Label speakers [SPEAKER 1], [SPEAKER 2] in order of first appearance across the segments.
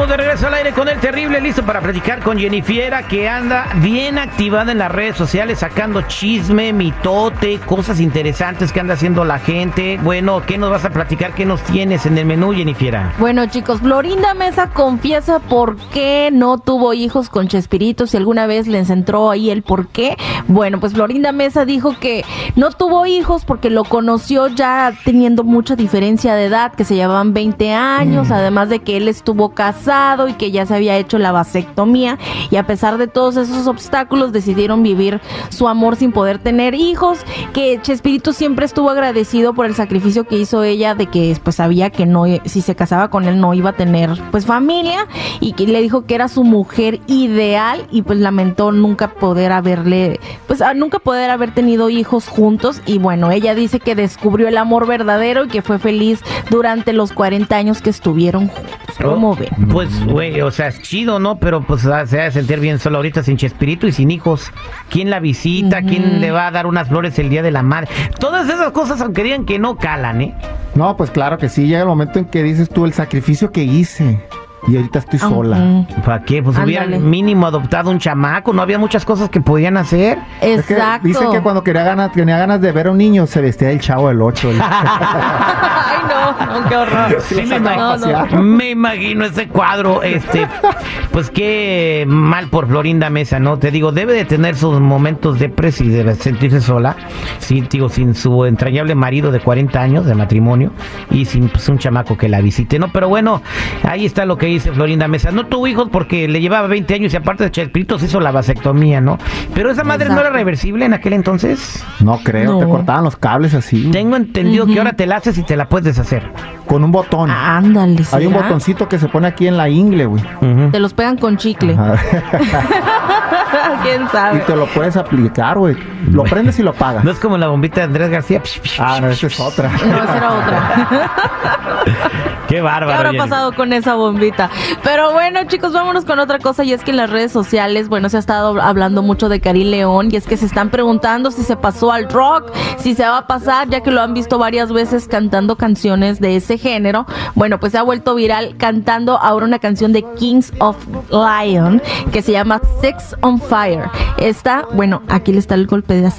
[SPEAKER 1] Estamos de regreso al aire con el terrible, listo para platicar con Jennifiera, que anda bien activada en las redes sociales, sacando chisme, mitote, cosas interesantes que anda haciendo la gente. Bueno, ¿qué nos vas a platicar? ¿Qué nos tienes en el menú, Jennifiera?
[SPEAKER 2] Bueno, chicos, Florinda Mesa confiesa por qué no tuvo hijos con Chespirito, si alguna vez les entró ahí el por qué. Bueno, pues Florinda Mesa dijo que no tuvo hijos porque lo conoció ya teniendo mucha diferencia de edad, que se llevaban 20 años, además de que él estuvo casado y que ya se había hecho la vasectomía y a pesar de todos esos obstáculos decidieron vivir su amor sin poder tener hijos, que Chespirito siempre estuvo agradecido por el sacrificio que hizo ella de que pues sabía que no si se casaba con él no iba a tener pues familia y que le dijo que era su mujer ideal y pues lamentó nunca poder haberle pues nunca poder haber tenido hijos juntos y bueno, ella dice que descubrió el amor verdadero y que fue feliz durante los 40 años que estuvieron juntos. ¿Cómo ven?
[SPEAKER 1] Pues, güey, o sea, es chido, ¿no? Pero pues se va a sentir bien solo ahorita sin Chespirito y sin hijos. ¿Quién la visita? ¿Quién le va a dar unas flores el día de la madre? Todas esas cosas, aunque digan que no calan, ¿eh?
[SPEAKER 3] No, pues claro que sí. Llega el momento en que dices tú el sacrificio que hice. Y ahorita estoy sola.
[SPEAKER 1] ¿Para qué? Pues hubieran mínimo adoptado un chamaco. No había muchas cosas que podían hacer.
[SPEAKER 2] Exacto.
[SPEAKER 3] dice que cuando quería ganas, tenía ganas de ver a un niño, se vestía el chavo del 8.
[SPEAKER 2] Ay, no, qué horror.
[SPEAKER 1] me, imagino, ese cuadro. Este, pues qué mal por Florinda Mesa, ¿no? Te digo, debe de tener sus momentos de y de sentirse sola. Sí, digo, sin su entrañable marido de 40 años de matrimonio y sin pues, un chamaco que la visite, ¿no? Pero bueno, ahí está lo que dice Florinda Mesa. No tuvo hijos porque le llevaba 20 años y aparte de Chespirito se hizo la vasectomía, ¿no? Pero esa madre no era reversible en aquel entonces.
[SPEAKER 3] No creo, te cortaban los cables así.
[SPEAKER 1] Tengo entendido que ahora te la haces y te la puedes deshacer.
[SPEAKER 3] Con un botón.
[SPEAKER 2] ándale.
[SPEAKER 3] Hay un botoncito que se pone aquí en la ingle, güey.
[SPEAKER 2] Te los pegan con chicle. ¿Quién sabe?
[SPEAKER 3] Y te lo puedes aplicar, güey. Lo prendes y lo pagas.
[SPEAKER 1] No es como la bombita de Andrés García.
[SPEAKER 3] Ah, no, esa es otra.
[SPEAKER 2] No, esa era otra.
[SPEAKER 1] Qué bárbaro.
[SPEAKER 2] ¿Qué habrá pasado con esa bombita? Pero bueno, chicos, vámonos con otra cosa. Y es que en las redes sociales, bueno, se ha estado hablando mucho de Karim León. Y es que se están preguntando si se pasó al rock, si se va a pasar, ya que lo han visto varias veces cantando canciones de ese género. Bueno, pues se ha vuelto viral cantando ahora una canción de Kings of Lion que se llama Sex on Fire. Esta, bueno, aquí le está el golpe de.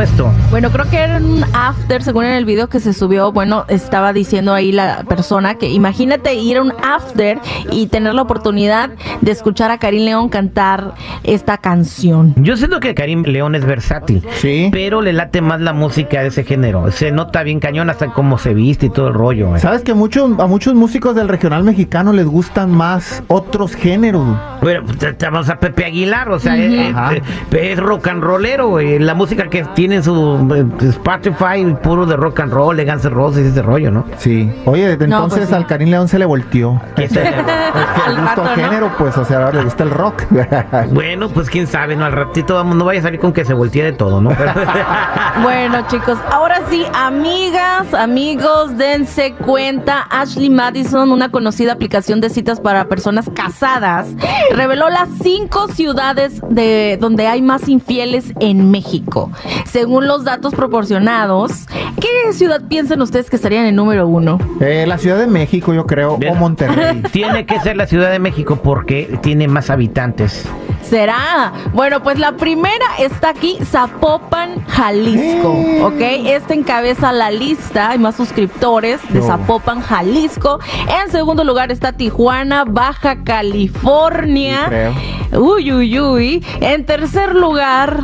[SPEAKER 1] Esto?
[SPEAKER 2] Bueno, creo que era un after, según en el video que se subió, bueno, estaba diciendo ahí la persona que imagínate ir a un after y tener la oportunidad de escuchar a Karim León cantar esta canción.
[SPEAKER 1] Yo siento que Karim León es versátil,
[SPEAKER 3] sí,
[SPEAKER 1] pero le late más la música de ese género. Se nota bien cañón hasta cómo se viste y todo el rollo.
[SPEAKER 3] Eh. Sabes que muchos a muchos músicos del regional mexicano les gustan más otros géneros.
[SPEAKER 1] Bueno, vamos a Pepe Aguilar, o sea, es, rock and rollero, la música que tienen su eh, Spotify puro de rock and roll, de Guns N' Roses y ese rollo, ¿no?
[SPEAKER 3] Sí. Oye, desde pues entonces al Karim León se le volteó.
[SPEAKER 1] ¿Qué se le
[SPEAKER 3] el gusto al género, pues, o sea, ahora le gusta el rock.
[SPEAKER 1] bueno, pues quién sabe, ¿no? Al ratito vamos, no vaya a salir con que se voltee de todo, ¿no?
[SPEAKER 2] bueno, chicos, ahora sí, amigas, amigos, dense cuenta. Ashley Madison, una conocida aplicación de citas para personas casadas, reveló las cinco ciudades de donde hay más infieles en México. Según los datos proporcionados, ¿qué ciudad piensan ustedes que estarían en número uno?
[SPEAKER 3] Eh, la Ciudad de México, yo creo, o Monterrey.
[SPEAKER 1] Tiene que ser la Ciudad de México porque tiene más habitantes.
[SPEAKER 2] ¿Será? Bueno, pues la primera está aquí, Zapopan, Jalisco, eh. ¿ok? Este encabeza la lista, hay más suscriptores de Zapopan, Jalisco. En segundo lugar está Tijuana, Baja California. Uy, uy, uy. En tercer lugar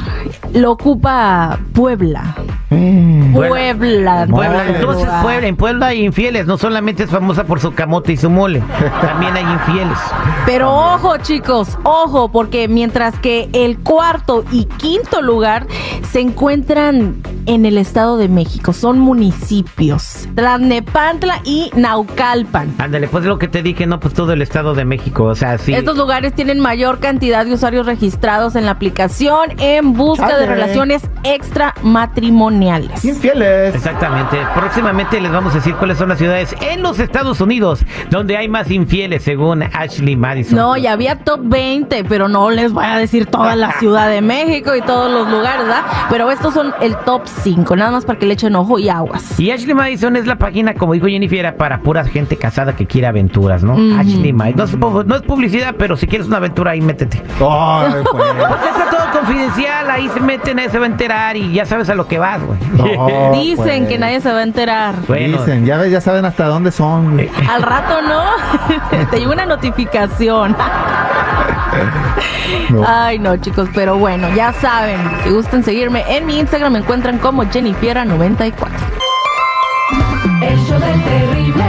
[SPEAKER 2] lo ocupa Puebla.
[SPEAKER 3] Mm.
[SPEAKER 2] Puebla.
[SPEAKER 1] En Puebla. Entonces, Puebla, en Puebla hay infieles. No solamente es famosa por su camote y su mole. También hay infieles.
[SPEAKER 2] Pero ojo, chicos, ojo, porque mientras que el cuarto y quinto lugar se encuentran en el Estado de México, son municipios, Tlalnepantla y Naucalpan.
[SPEAKER 1] Ándale, pues lo que te dije, no, pues todo el Estado de México. O sea, sí.
[SPEAKER 2] Estos lugares tienen mayor cantidad de usuarios registrados en la aplicación en busca de relaciones extramatrimoniales.
[SPEAKER 3] Infieles.
[SPEAKER 1] Exactamente. Próximamente les vamos a decir cuáles son las ciudades en los Estados Unidos donde hay más infieles, según Ashley Madison.
[SPEAKER 2] No, ya había top 20, pero no les voy a decir toda la Ciudad de México y todos los lugares, ¿verdad? Pero estos son el top 5, nada más para que le echen ojo y aguas.
[SPEAKER 1] Y Ashley Madison es la página, como dijo Jennifer, para pura gente casada que quiere aventuras, ¿no? Ashley Madison. No es, pu- no es publicidad, pero si quieres una aventura ahí, métete.
[SPEAKER 3] Ay, pues.
[SPEAKER 1] Confidencial, ahí se meten, nadie se va a enterar y ya sabes a lo que vas, güey.
[SPEAKER 3] No,
[SPEAKER 2] Dicen
[SPEAKER 3] pues.
[SPEAKER 2] que nadie se va a enterar.
[SPEAKER 1] Bueno.
[SPEAKER 3] Dicen, ya ves, ya saben hasta dónde son. güey.
[SPEAKER 2] Al rato no, te llega una notificación.
[SPEAKER 3] No.
[SPEAKER 2] Ay, no, chicos, pero bueno, ya saben, si gustan seguirme en mi Instagram me encuentran como Jennifiera94.
[SPEAKER 4] El show del terrible.